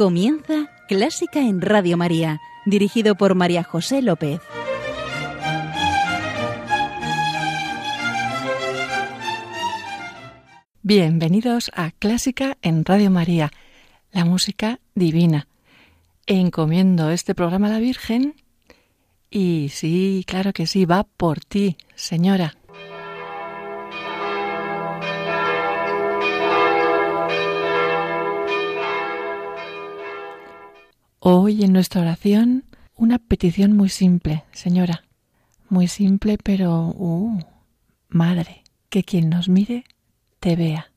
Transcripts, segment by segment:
Comienza Clásica en Radio María, dirigido por María José López. Bienvenidos a Clásica en Radio María, la música divina. Encomiendo este programa a la Virgen y sí, claro que sí, va por ti, señora. Hoy en nuestra oración una petición muy simple, señora. Muy simple, pero... Uh, madre, que quien nos mire te vea.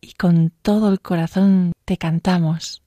Y con todo el corazón te cantamos.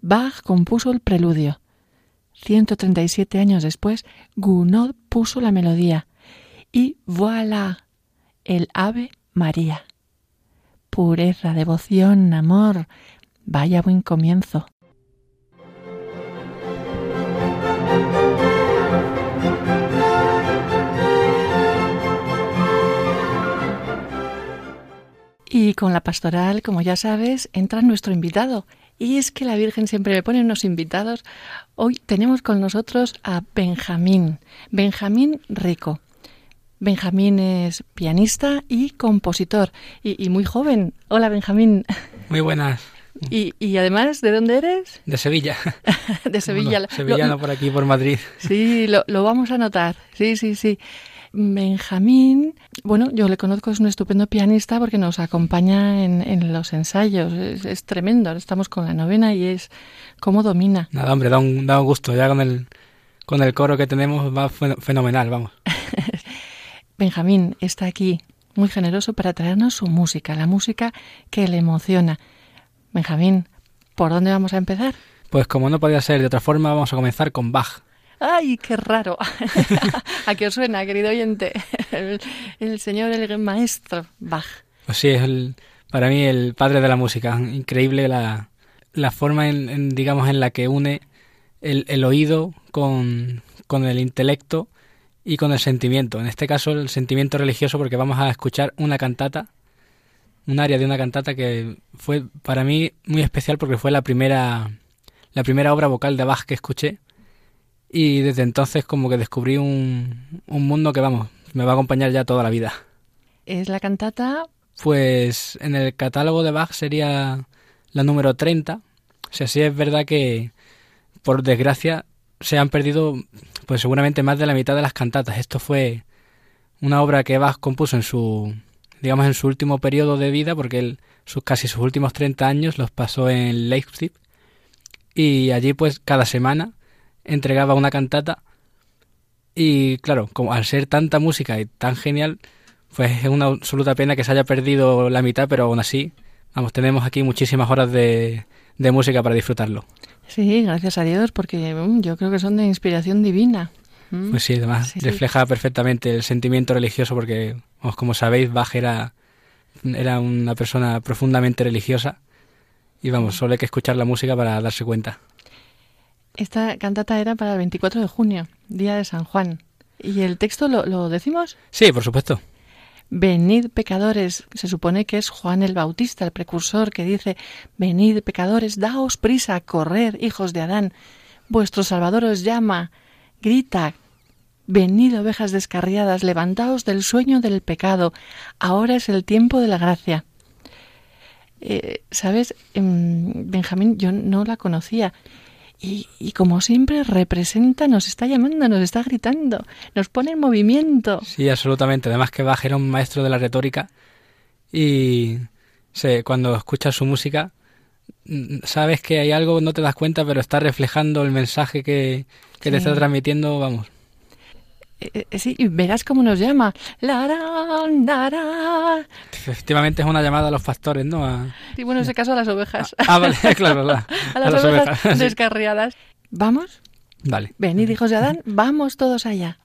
Bach compuso el preludio. 137 años después, Gounod puso la melodía. Y voilà, el Ave María. Pureza, devoción, amor. Vaya buen comienzo. Y con la pastoral, como ya sabes, entra nuestro invitado, y es que la Virgen siempre me pone unos invitados. Hoy tenemos con nosotros a Benjamín, Benjamín Rico. Benjamín es pianista y compositor y, muy joven. Hola Benjamín. Muy buenas. Y, y además, ¿de dónde eres? De Sevilla. de Sevilla. sevillano por aquí, por Madrid. Sí, lo, lo vamos a notar. Sí, sí, sí. Benjamín, bueno, yo le conozco, es un estupendo pianista porque nos acompaña en, los ensayos, es, tremendo, estamos con la novena y es cómo domina. Nada, hombre, da un, da un gusto, ya con el, con el coro que tenemos va fenomenal, vamos. Benjamín está aquí, muy generoso para traernos su música, la música que le emociona. Benjamín, ¿por dónde vamos a empezar? Pues como no podía ser de otra forma, vamos a comenzar con Bach. ¡Ay, qué raro! ¿A qué os suena, querido oyente? El, señor, el maestro Bach. Pues sí, es el, para mí el padre de la música. Increíble la, la forma, en, digamos, en la que une el, el oído con, con el intelecto y con el sentimiento. En este caso el sentimiento religioso porque vamos a escuchar una cantata, un área de una cantata que fue para mí muy especial porque fue la primera la primera obra vocal de Bach que escuché y desde entonces como que descubrí un, un mundo que vamos, me va a acompañar ya toda la vida. Es la cantata Pues en el catálogo de Bach sería la número 30. O sea, sí es verdad que por desgracia se han perdido pues seguramente más de la mitad de las cantatas. Esto fue una obra que Bach compuso en su digamos en su último periodo de vida porque él sus casi sus últimos 30 años los pasó en Leipzig y allí pues cada semana entregaba una cantata y claro, como al ser tanta música y tan genial, pues es una absoluta pena que se haya perdido la mitad, pero aún así, vamos, tenemos aquí muchísimas horas de, de música para disfrutarlo. Sí, gracias a Dios, porque mm, yo creo que son de inspiración divina. Mm. Pues sí, además Sí, sí. refleja perfectamente el sentimiento religioso porque, vamos, como sabéis, Bach era, era una persona profundamente religiosa y vamos, solo hay que escuchar la música para darse cuenta. Esta cantata era para el 24 de junio, día de San Juan. ¿Y el texto lo, lo decimos? Sí, por supuesto. Venid pecadores, se supone que es Juan el Bautista, el precursor, que dice, Venid pecadores, daos prisa a correr, hijos de Adán, vuestro Salvador os llama, grita, venid ovejas descarriadas, levantaos del sueño del pecado, ahora es el tiempo de la gracia. Eh, ¿Sabes, Em, Benjamín? Yo no la conocía. Y, y como siempre representa, nos está llamando, nos está gritando, nos pone en movimiento. Sí, absolutamente. Además que Bach era un maestro de la retórica y sé, cuando escuchas su música mm, sabes que hay algo, no te das cuenta, pero está reflejando el mensaje que, que te está transmitiendo, vamos. Eh, eh, sí, y verás cómo nos llama. Larán, larán. Efectivamente es una llamada a los pastores, ¿no? A- Y bueno, en ese caso a las ovejas. Ah, vale, claro, la- a las, las ovejas, ovejas, sí. descarriadas. ¿Vamos? Vale. Venid, hijos de Adán, vamos todos allá.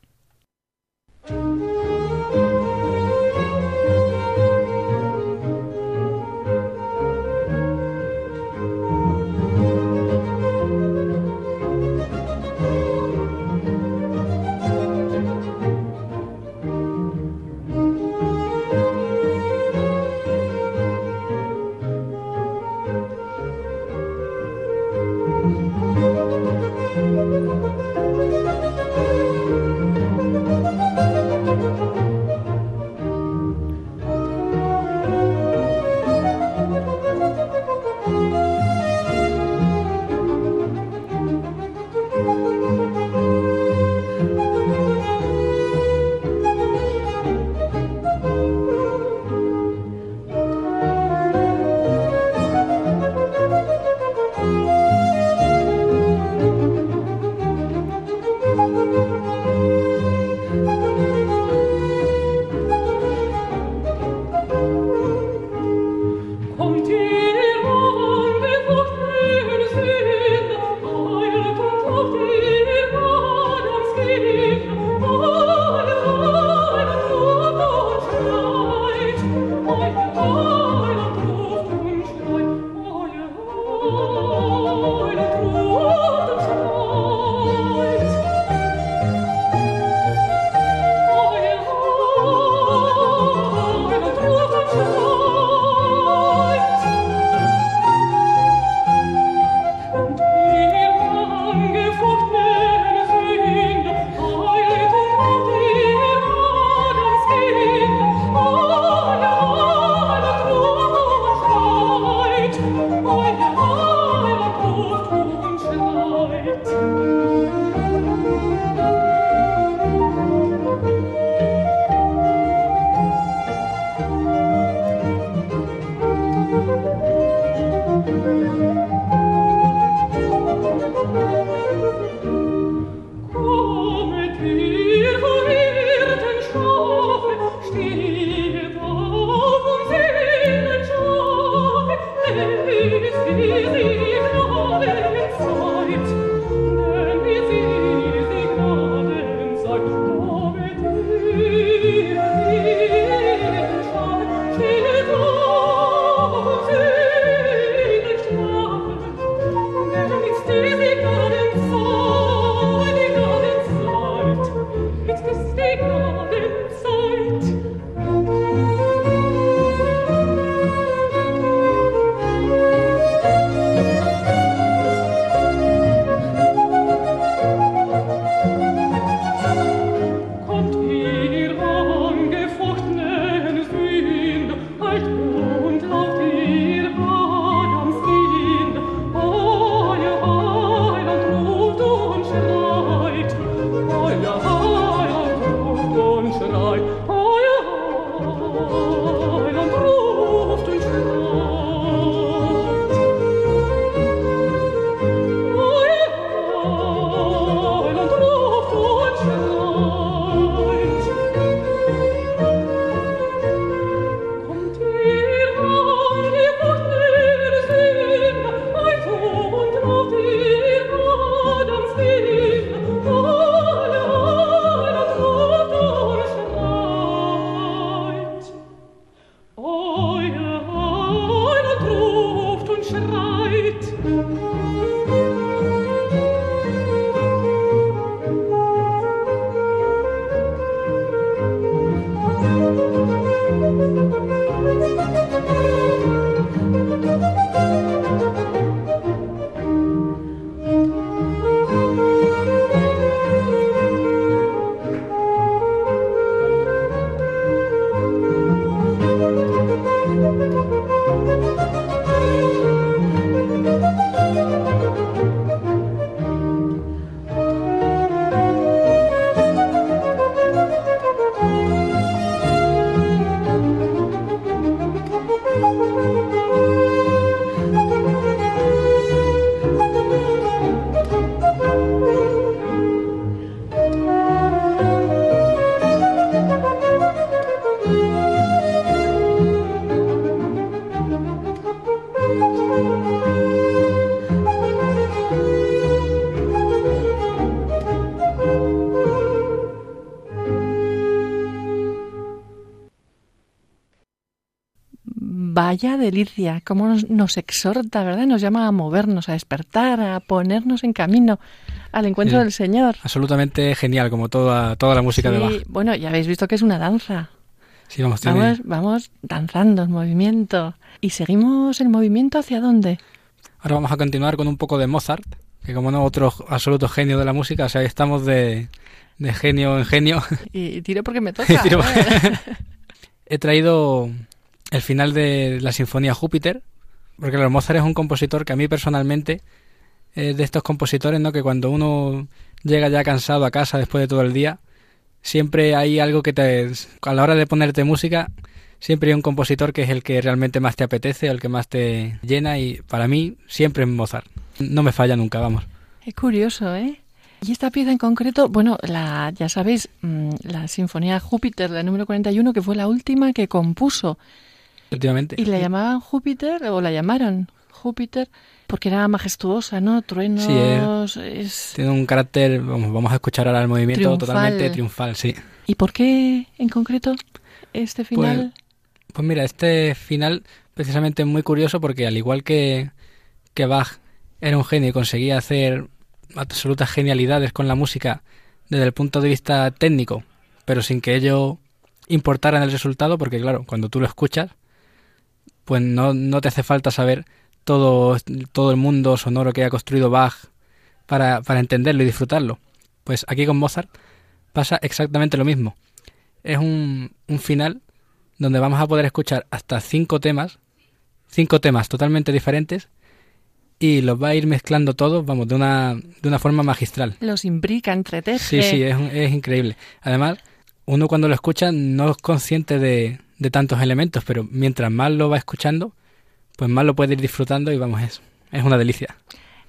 Vaya delicia, cómo nos, nos, exhorta, ¿verdad? Nos llama a movernos, a despertar, a ponernos en camino al encuentro del Señor. Absolutamente genial, como toda, toda la música de Bach. Bueno, ya habéis visto que es una danza. Sí, vamos, vamos, vamos danzando en movimiento. ¿Y seguimos el movimiento hacia dónde? Ahora vamos a continuar con un poco de Mozart, que como no, otro absoluto genio de la música, o sea, estamos de, de genio en genio. Y, tiro porque me toca. He traído el final de la Sinfonía Júpiter, porque claro, Mozart es un compositor que a mí personalmente es de estos compositores, ¿no? Que cuando uno llega ya cansado a casa después de todo el día, siempre hay algo que te... A la hora de ponerte música, siempre hay un compositor que es el que realmente más te apetece, el que más te llena y para mí siempre es Mozart. No me falla nunca, vamos. Es curioso, ¿eh? Y esta pieza en concreto, bueno, la, ya sabéis, mm, la Sinfonía Júpiter, la número 41, que fue la última que compuso. Y la llamaban Júpiter, o la llamaron Júpiter, porque era majestuosa, ¿no? Truenos. Sí, es, Tiene un carácter, vamos, vamos a escuchar ahora el movimiento totalmente triunfal, sí. ¿Y por qué en concreto este pues, final? Pues, mira, este final precisamente es muy curioso porque al igual que, que Bach era un genio y conseguía hacer absolutas genialidades con la música desde el punto de vista técnico, pero sin que ello importara en el resultado, porque claro, cuando tú lo escuchas, pues no, no te hace falta saber todo, todo el mundo sonoro que ha construido Bach para, para entenderlo y disfrutarlo. Pues aquí con Mozart pasa exactamente lo mismo. Es un, un final donde vamos a poder escuchar hasta cinco temas, cinco temas totalmente diferentes, y los va a ir mezclando todos, vamos, de una, de una forma magistral. Los imbrica, entreteje. Sí, sí, es, es increíble. Además, uno cuando lo escucha no es consciente de, de tantos elementos, pero mientras más lo va escuchando, pues más lo puede ir disfrutando y vamos, es, es una delicia.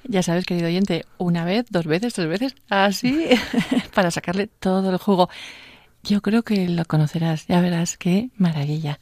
Ya sabes, querido oyente, una vez, dos veces, tres veces, así, para sacarle todo el jugo. Yo creo que lo conocerás, ya verás qué maravilla.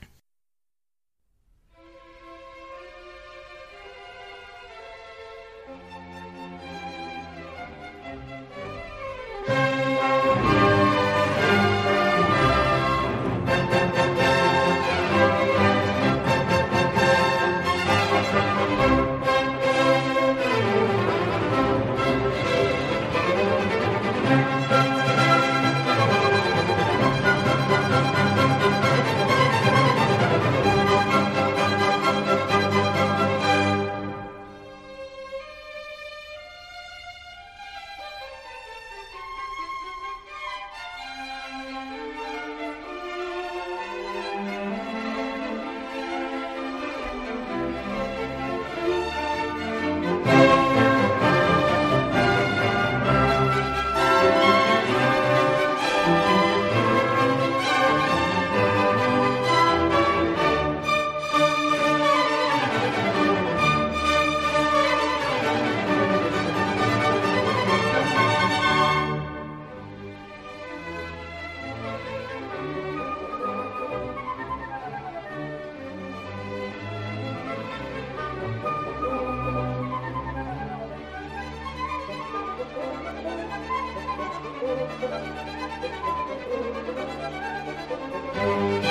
thank you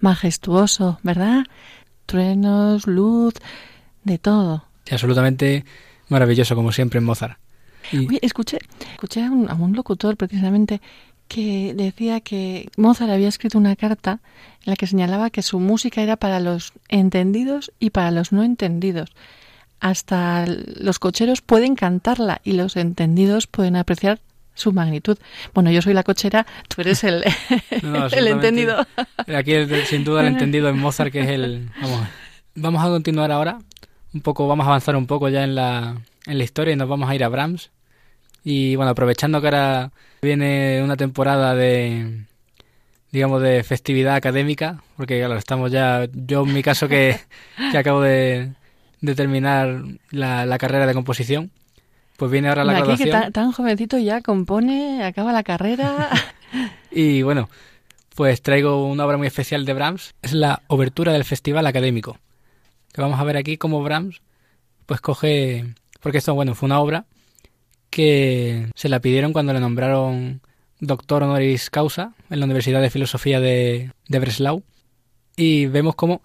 majestuoso, ¿verdad? Truenos, luz, de todo. absolutamente maravilloso, como siempre en Mozart. Oye, escuché, escuché a un, a un locutor precisamente que decía que Mozart había escrito una carta en la que señalaba que su música era para los entendidos y para los no entendidos. Hasta los cocheros pueden cantarla y los entendidos pueden apreciar su magnitud. Bueno, yo soy la cochera, tú eres el, el entendido. Aquí sin duda el entendido en Mozart, que es el... Vamos, vamos a continuar ahora, un poco, vamos a avanzar un poco ya en la, en la historia y nos vamos a ir a Brahms. Y bueno, aprovechando que ahora viene una temporada de, digamos, de festividad académica, porque claro, estamos ya, yo en mi caso que, que acabo de, de terminar la, la, carrera de composición, pues viene ahora la aquí graduación. que tan, jovencito ya compone, acaba la carrera. y bueno, pues traigo una obra muy especial de Brahms, es la obertura del Festival Académico, que vamos a ver aquí cómo Brahms pues coge, porque esto, bueno, fue una obra que se la pidieron cuando le nombraron doctor honoris causa en la Universidad de Filosofía de, de Breslau. Y vemos cómo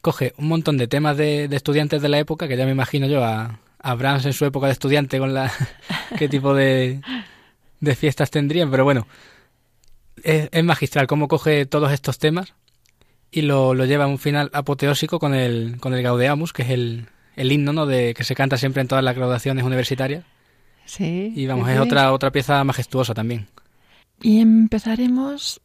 coge un montón de temas de, estudiantes de la época, que ya me imagino yo a, a Brahms en su época de estudiante con la qué tipo de, de fiestas tendrían, pero bueno, es, es, magistral cómo coge todos estos temas y lo, lo, lleva a un final apoteósico con el, con el Gaudeamus, que es el, el himno ¿no? de, que se canta siempre en todas las graduaciones universitarias. Sí. Y vamos, sí, es otra, otra pieza majestuosa también. Y empezaremos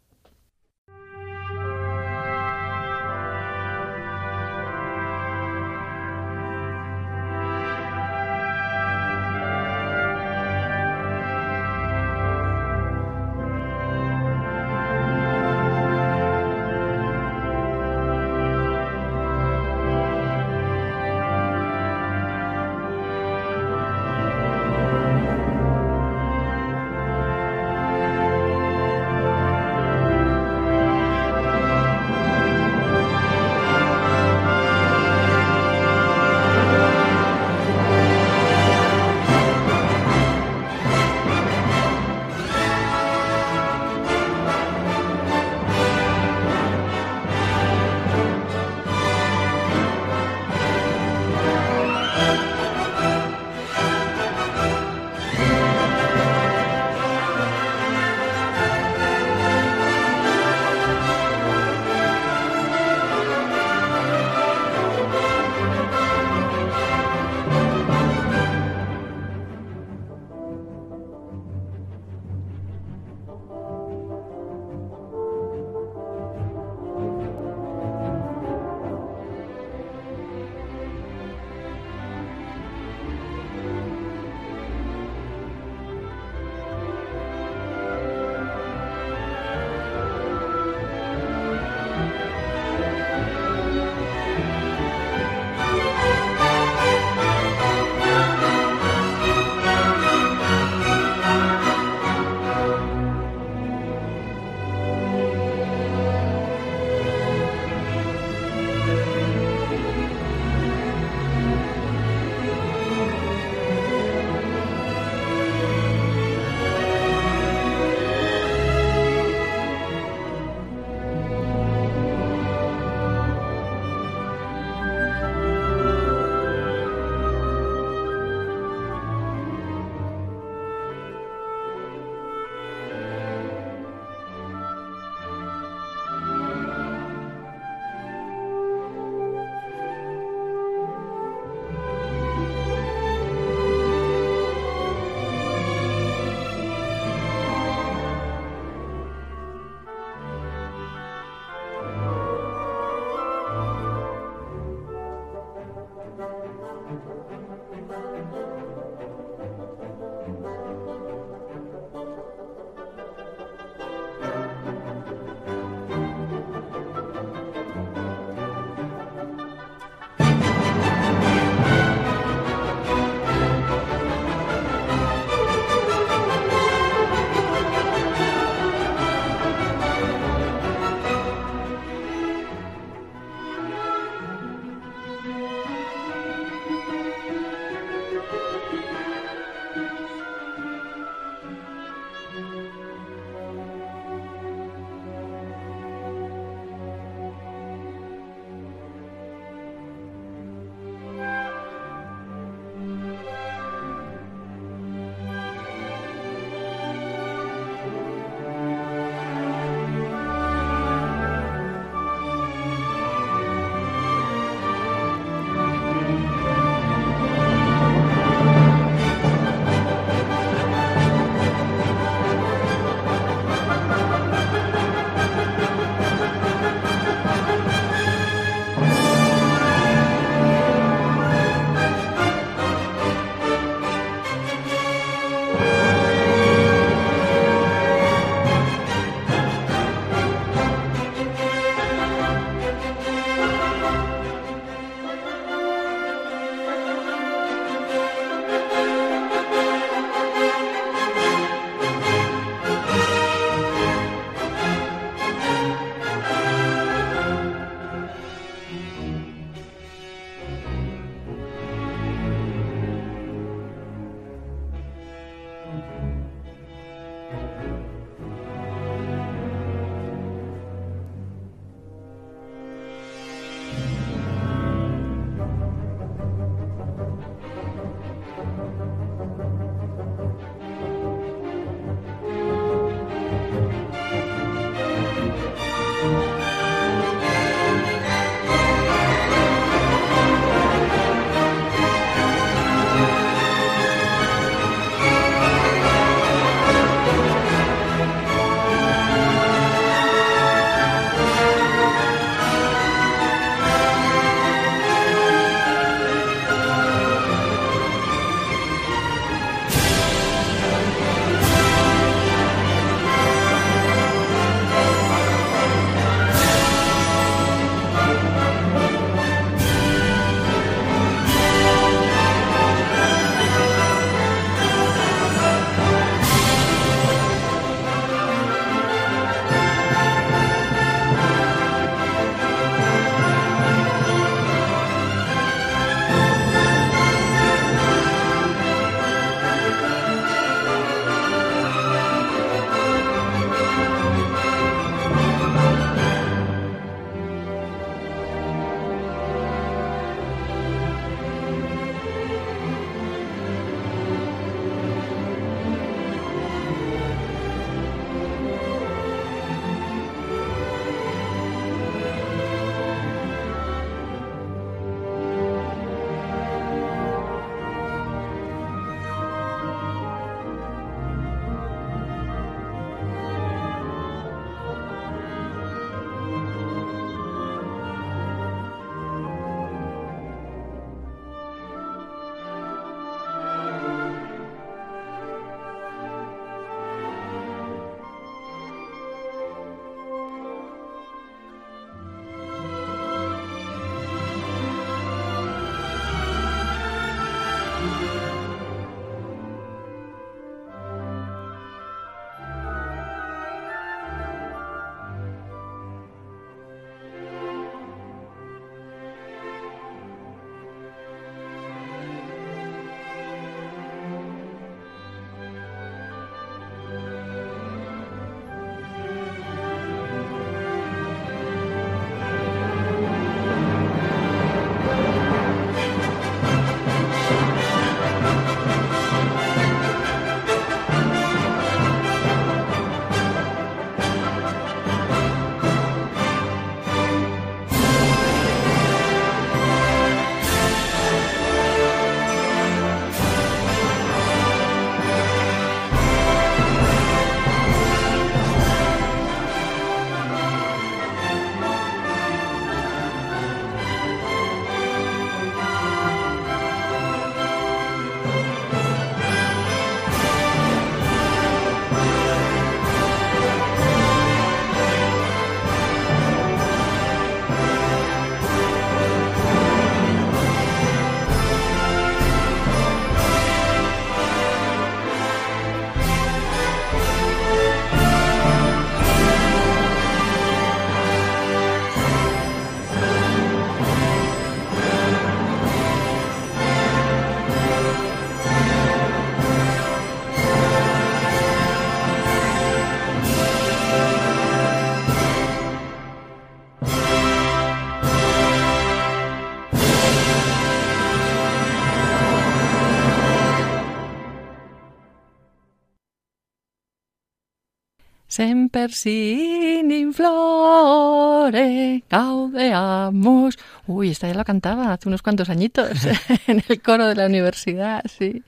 Semper sin inflore gaudeamus. Uy, esta ya la cantaba hace unos cuantos añitos en el coro de la universidad, sí.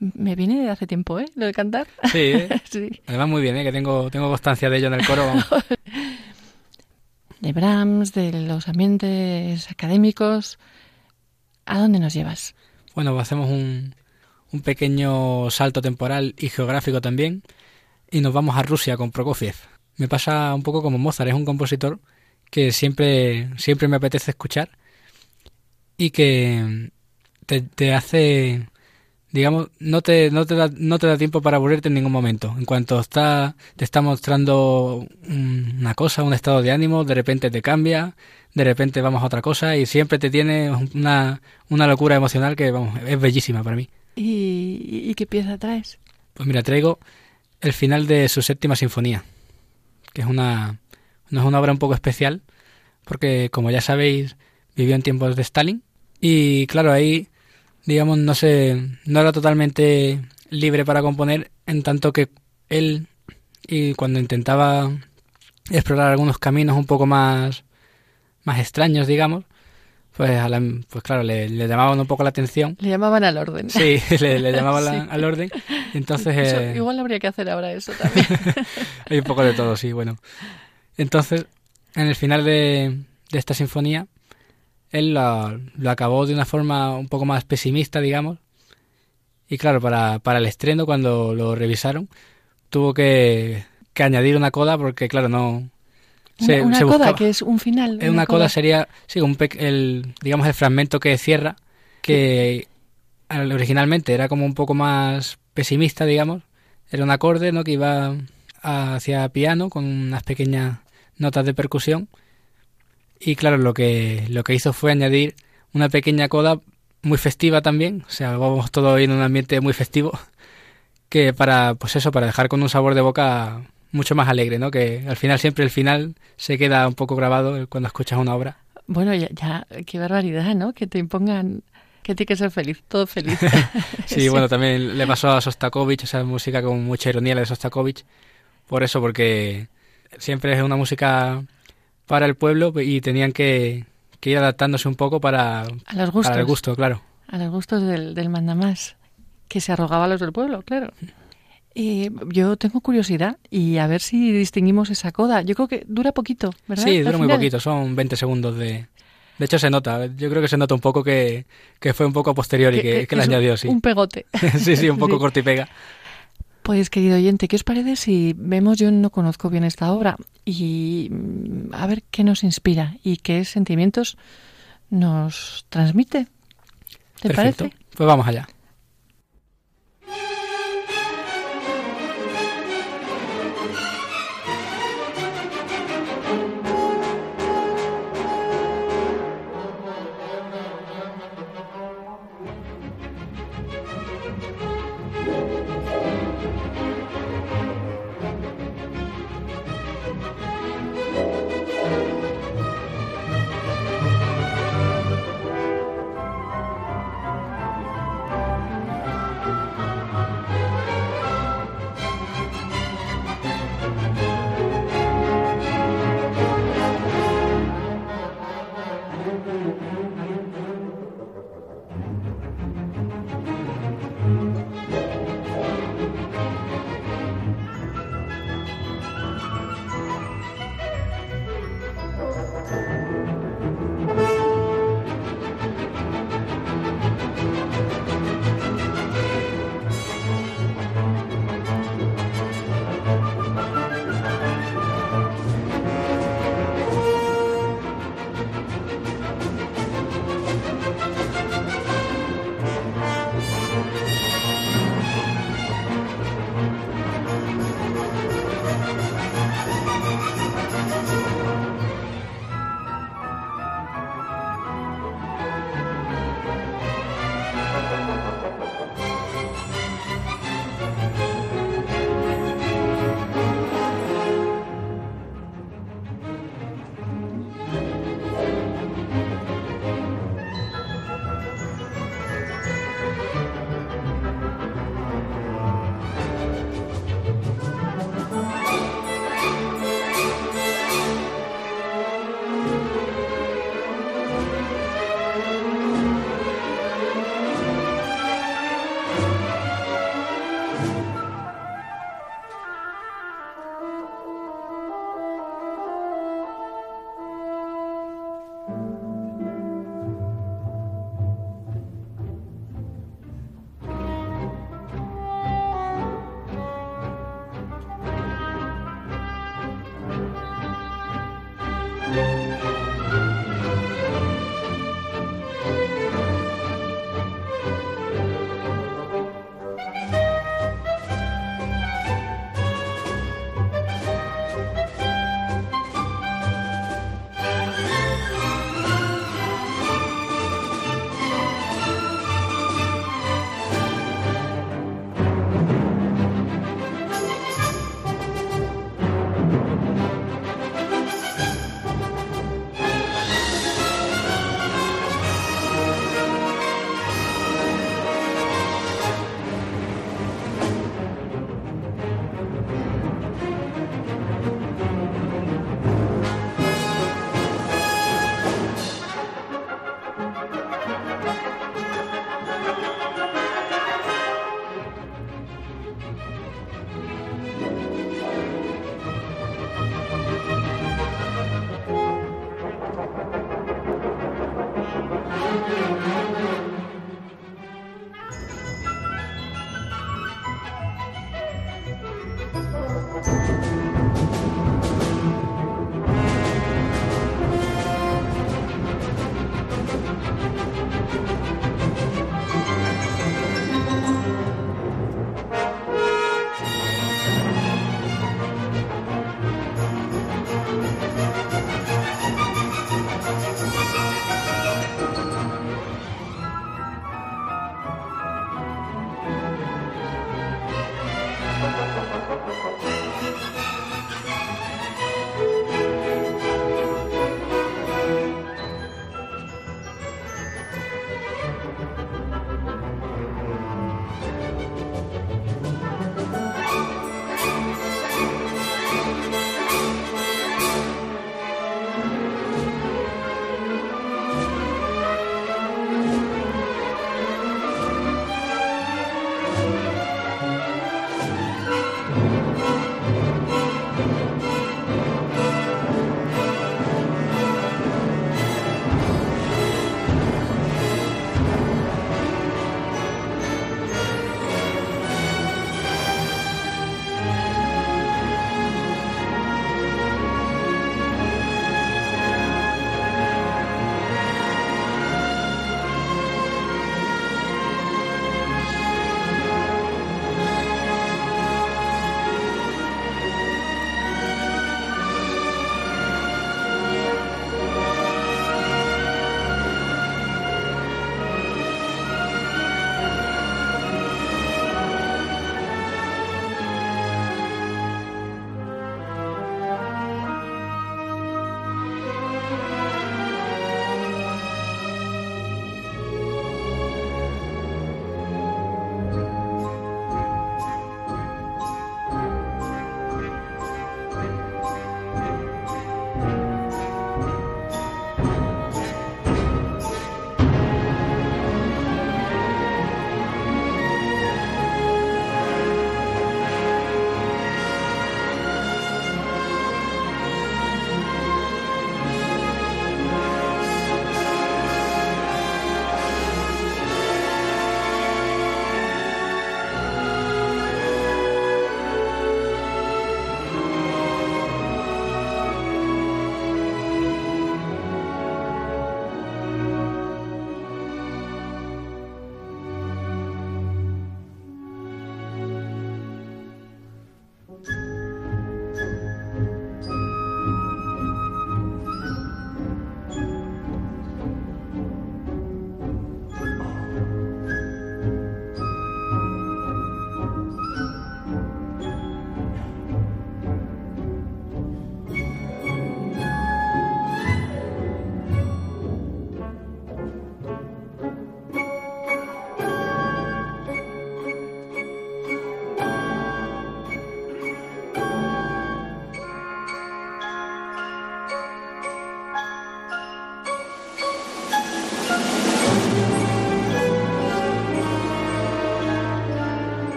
Me viene de hace tiempo, ¿eh? Lo de cantar. Sí, ¿eh? sí. Además muy bien, ¿eh? Que tengo, tengo constancia de ello en el coro. de Brahms, de los ambientes académicos. ¿A dónde nos llevas? Bueno, hacemos un, un pequeño salto temporal y geográfico también y nos vamos a Rusia con Prokofiev. Me pasa un poco como Mozart, es un compositor que siempre, siempre me apetece escuchar y que te, hace, digamos, no te, no, te da, no te da tiempo para aburrirte en ningún momento. En cuanto está, te está mostrando una cosa, un estado de ánimo, de repente te cambia, de repente vamos a otra cosa y siempre te tiene una, una locura emocional que vamos, es bellísima para mí. ¿Y, qué pieza traes? Pues mira, traigo el final de su séptima sinfonía, que es una, es una obra un poco especial, porque como ya sabéis, vivió en tiempos de Stalin, y claro, ahí, digamos, no se, no era totalmente libre para componer, en tanto que él, y cuando intentaba explorar algunos caminos un poco más, más extraños, digamos, pues, pues claro, le, llamaban un poco la atención. Le llamaban al orden. Sí, le, llamaban al orden. Entonces, eh, igual habría que hacer ahora eso también. Hay un poco de todo, sí, bueno. Entonces, en el final de, esta sinfonía, él lo, acabó de una forma un poco más pesimista, digamos. Y claro, para, para el estreno, cuando lo revisaron, tuvo que, que añadir una coda porque, claro, no, una, coda, que es un final. Una, coda, sería, sí, un el, digamos, el fragmento que cierra, que originalmente era como un poco más pesimista, digamos. Era un acorde, ¿no? Que iba hacia piano con unas pequeñas notas de percusión. Y claro, lo que, lo que hizo fue añadir una pequeña coda muy festiva también. O sea, vamos todo en un ambiente muy festivo. Que para, pues eso, para dejar con un sabor de boca mucho más alegre, ¿no? Que al final siempre el final se queda un poco grabado cuando escuchas una obra. Bueno, ya, ya qué barbaridad, ¿no? Que te impongan que tiene que ser feliz, todo feliz. sí, bueno, también le pasó a Sostakovich, esa música con mucha ironía la de Sostakovich, por eso, porque siempre es una música para el pueblo y tenían que, ir adaptándose un poco para, a los gustos. Para el gusto, claro. A los gustos del, del mandamás, que se arrogaba a los del pueblo, claro. Eh, yo tengo curiosidad y a ver si distinguimos esa coda. Yo creo que dura poquito, ¿verdad? Sí, dura muy poquito, son 20 segundos de... De hecho se nota, yo creo que se nota un poco que, fue un poco a posteriori que, que, le añadió, sí. Un pegote. sí, sí, un poco corto y pega. Pues querido oyente, ¿qué os parece si vemos, yo no conozco bien esta obra, y mm, a ver qué nos inspira y qué sentimientos nos transmite? ¿Te Perfecto. parece? Pues vamos allá.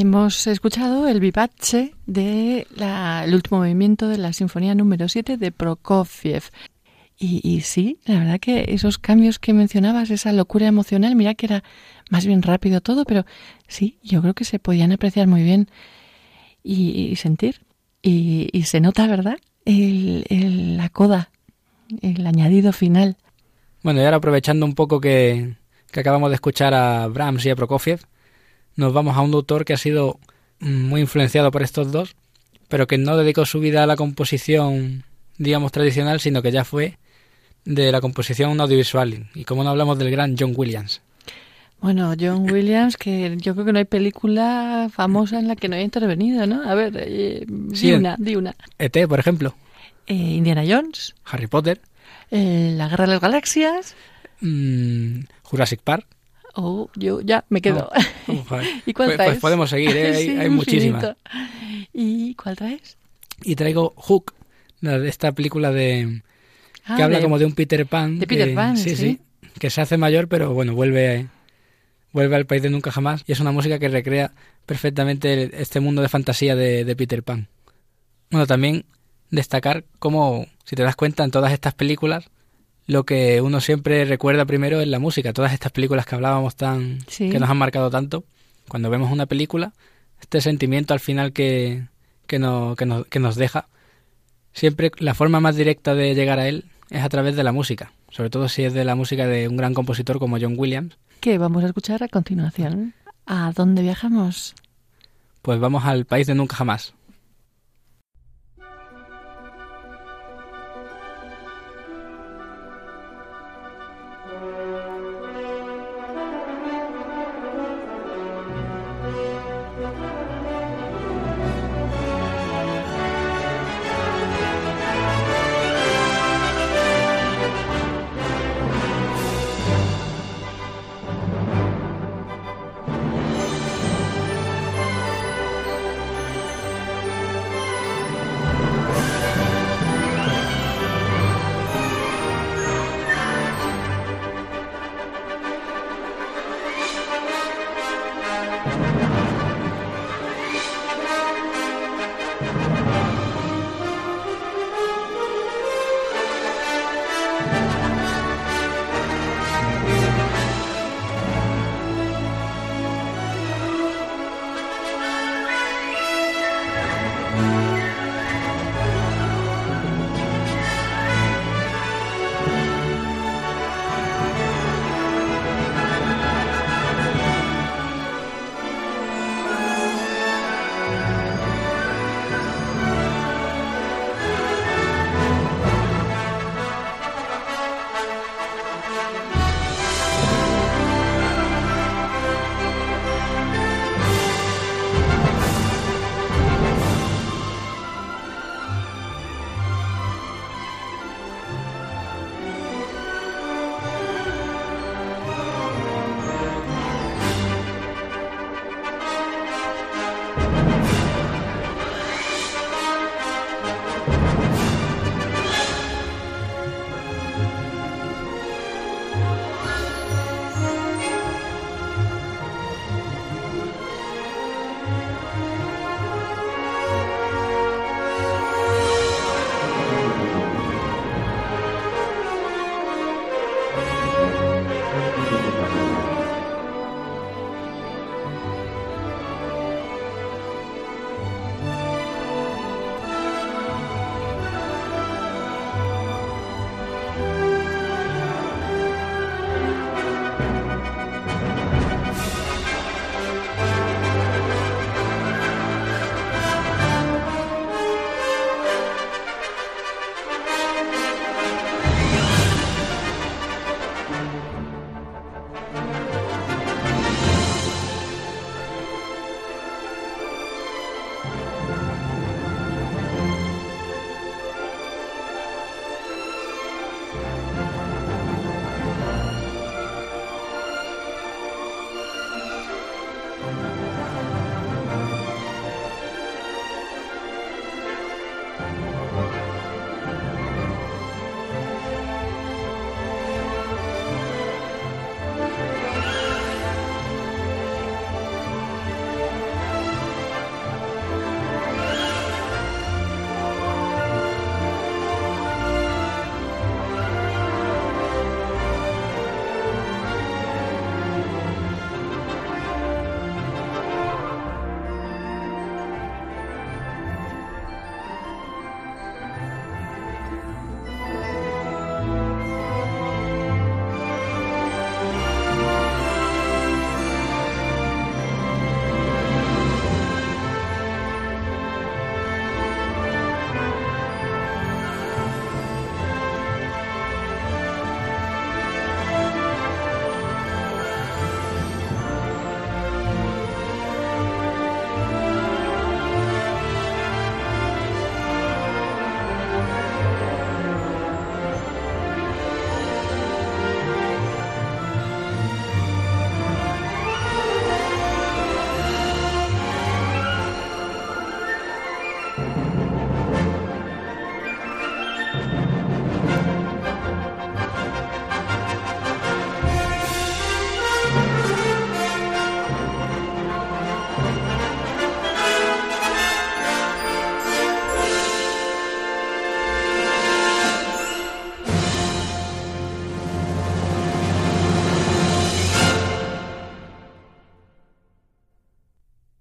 Hemos escuchado el vivace del el último movimiento de la Sinfonía número 7 de Prokofiev. Y, sí, la verdad que esos cambios que mencionabas, esa locura emocional, mira que era más bien rápido todo, pero sí, yo creo que se podían apreciar muy bien y, sentir. Y, se nota, ¿verdad? La coda, el añadido final. Bueno, y ahora aprovechando un poco que acabamos de escuchar a Brahms y a Prokofiev, nos vamos a un autor que ha sido muy influenciado por estos dos, pero que no dedicó su vida a la composición, digamos, tradicional, sino que ya fue de la composición audiovisual. Y como no hablamos del gran John Williams. Bueno, John Williams, que yo creo que no hay película famosa en la que no haya intervenido, ¿no? A ver, eh, di una, di una. ET, por ejemplo. Eh, Indiana Jones. Harry Potter. Eh, la Guerra de las Galaxias. Mm, Jurassic Park. Oh, yo ya me quedo. ¿Y cuál pues, pues traes? Pues podemos seguir, ¿eh? hay, muchísimas. ¿Y cuál traes? Y traigo Hook, de esta película de que ah, habla como de un Peter Pan. De Peter Pan, sí, sí, Que se hace mayor, pero bueno, vuelve, vuelve al país de nunca jamás. Y es una música que recrea perfectamente este mundo de fantasía de, de Peter Pan. Bueno, también destacar cómo, si te das cuenta, en todas estas películas lo que uno siempre recuerda primero es la música. Todas estas películas que hablábamos tan que nos han marcado tanto, cuando vemos una película, este sentimiento al final que, que, no, que, nos, que nos deja, siempre la forma más directa de llegar a él es a través de la música, sobre todo si es de la música de un gran compositor como John Williams. ¿Qué vamos a escuchar a continuación? ¿A dónde viajamos? Pues vamos al país de nunca jamás.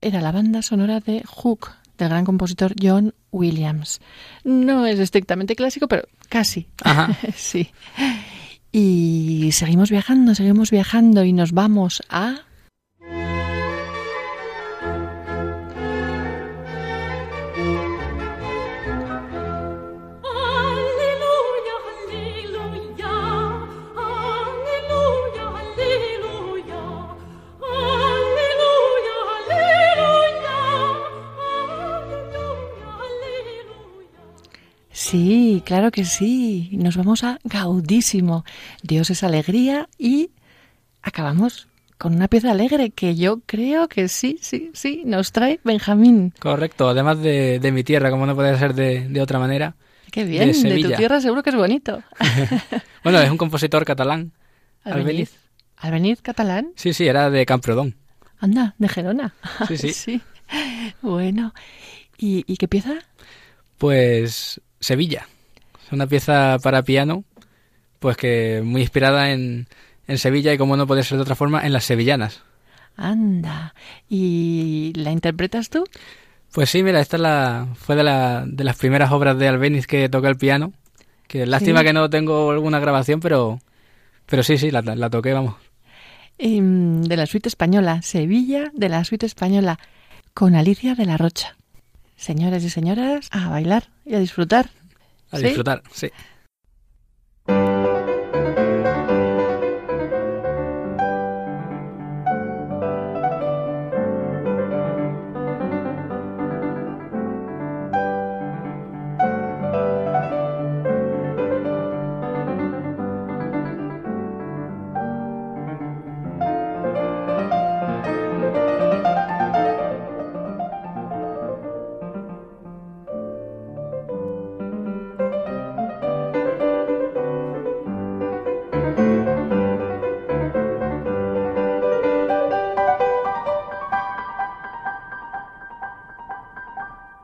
Era la banda sonora de Hook, del gran compositor John Williams. No es estrictamente clásico, pero casi. Ajá. sí. Y seguimos viajando, seguimos viajando y nos vamos a... Sí, claro que sí. Nos vamos a Gaudísimo. Dios es alegría y acabamos con una pieza alegre que yo creo que sí, sí, sí, nos trae Benjamín. Correcto, además de, de mi tierra, como no puede ser de, de otra manera. Qué bien, de, de, tu tierra seguro que es bonito. bueno, es un compositor catalán, Albeniz. ¿Albeniz catalán? Sí, sí, era de Camprodón. Anda, de Gerona. Sí, sí. sí. Bueno, ¿Y, ¿y qué pieza? Pues Sevilla. Es una pieza para piano, pues que muy inspirada en, en Sevilla y como no puede ser de otra forma, en las sevillanas. Anda. ¿Y la interpretas tú? Pues sí, mira, esta es la, fue de, la, de las primeras obras de Albeniz que toca el piano. Que lástima Sí. que no tengo alguna grabación, pero, pero sí, sí, la, la toqué, vamos. Em, de la suite española, Sevilla de la suite española, con Alicia de la Rocha. Señores y señoras, a bailar y a disfrutar. A ¿Sí? disfrutar, sí.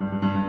Mm-hmm.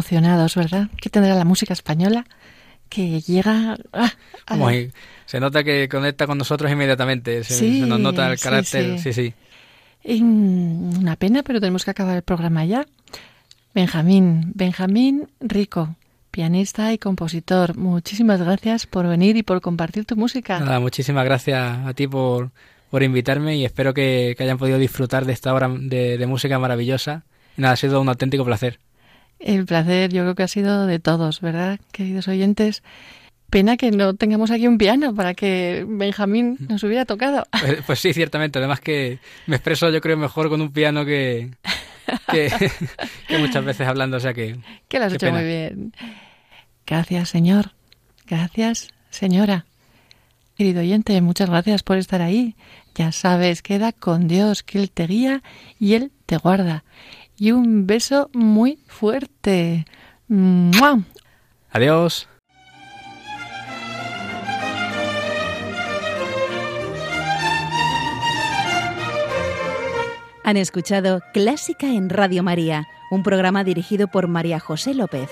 Emocionados, ¿verdad? ¿Qué tendrá la música española? Que llega... Ah, se nota que conecta con nosotros inmediatamente, se, nos nota el carácter, sí, sí. una pena, pero tenemos que acabar el programa ya. Benjamín, Benjamín Rico, pianista y compositor. Muchísimas gracias por venir y por compartir tu música. Nada, muchísimas gracias a ti por, por invitarme y espero que, hayan podido disfrutar de esta hora de, música maravillosa. nada, ha sido un auténtico placer. El placer yo creo que ha sido de todos, ¿verdad, queridos oyentes? Pena que no tengamos aquí un piano para que Benjamín nos hubiera tocado. Pues, pues sí, ciertamente. Además que me expreso yo creo mejor con un piano que, que, muchas veces hablando, o sea que... Que lo has hecho muy bien. Gracias, señor. Gracias, señora. Querido oyente, muchas gracias por estar ahí. Ya sabes, queda con Dios, que Él te guía y Él te guarda. Y un beso muy fuerte. Adiós. Han escuchado Clásica en Radio María, un programa dirigido por María José López.